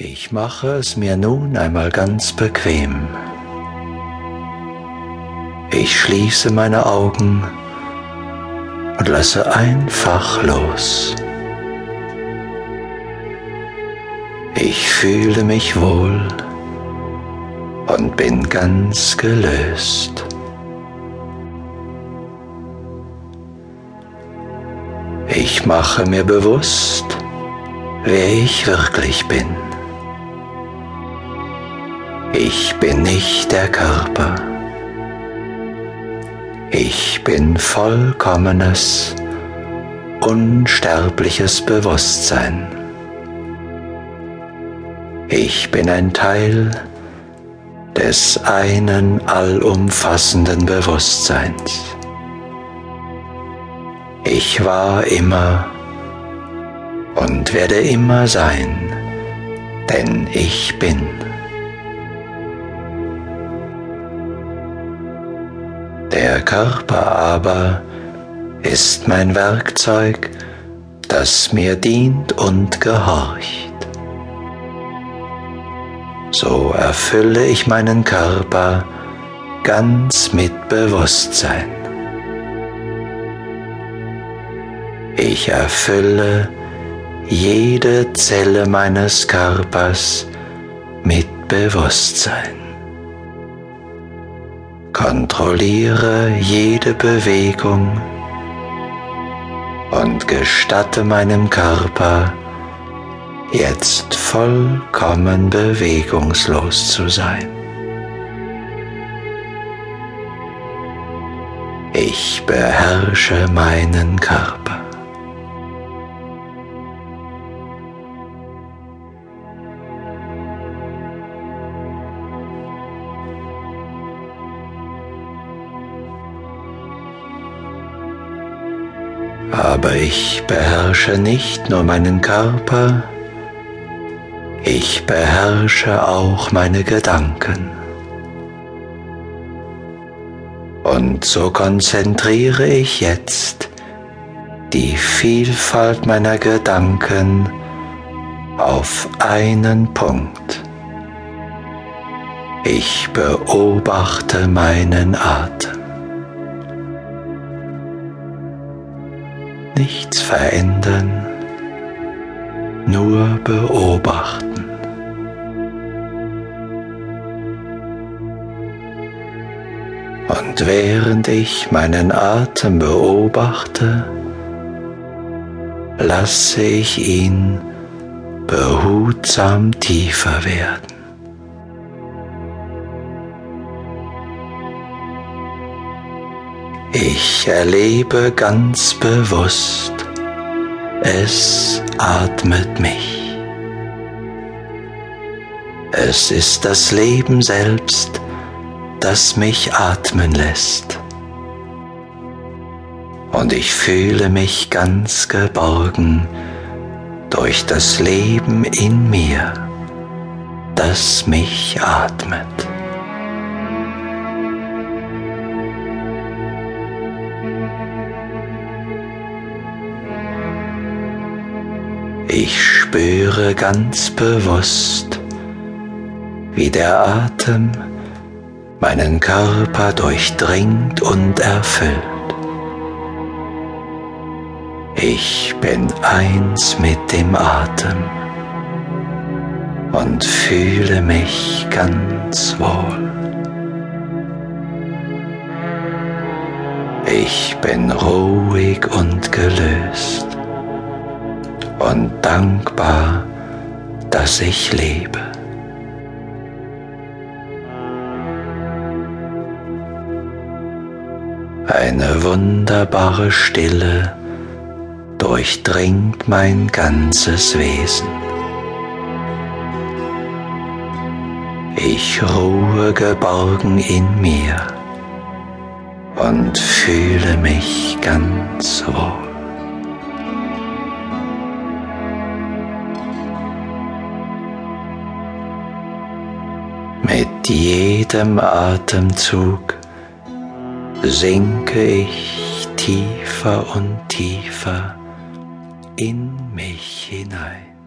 Ich mache es mir nun einmal ganz bequem. Ich schließe meine Augen und lasse einfach los. Ich fühle mich wohl und bin ganz gelöst. Ich mache mir bewusst, wer ich wirklich bin. Ich bin nicht der Körper. Ich bin vollkommenes, unsterbliches Bewusstsein. Ich bin ein Teil des einen allumfassenden Bewusstseins. Ich war immer und werde immer sein, denn ich bin. Der Körper aber ist mein Werkzeug, das mir dient und gehorcht. So erfülle ich meinen Körper ganz mit Bewusstsein. Ich erfülle jede Zelle meines Körpers mit Bewusstsein. Kontrolliere jede Bewegung und gestatte meinem Körper, jetzt vollkommen bewegungslos zu sein. Ich beherrsche meinen Körper. Aber ich beherrsche nicht nur meinen Körper, ich beherrsche auch meine Gedanken. Und so konzentriere ich jetzt die Vielfalt meiner Gedanken auf einen Punkt. Ich beobachte meinen Atem. Nichts verändern, nur beobachten. Und während ich meinen Atem beobachte, lasse ich ihn behutsam tiefer werden. Ich erlebe ganz bewusst, es atmet mich. Es ist das Leben selbst, das mich atmen lässt. Und ich fühle mich ganz geborgen durch das Leben in mir, das mich atmet. Ich spüre ganz bewusst, wie der Atem meinen Körper durchdringt und erfüllt. Ich bin eins mit dem Atem und fühle mich ganz wohl. Ich bin ruhig und gelöst und dankbar, dass ich lebe. Eine wunderbare Stille durchdringt mein ganzes Wesen. Ich ruhe geborgen in mir und fühle mich ganz wohl. Mit jedem Atemzug sinke ich tiefer und tiefer in mich hinein.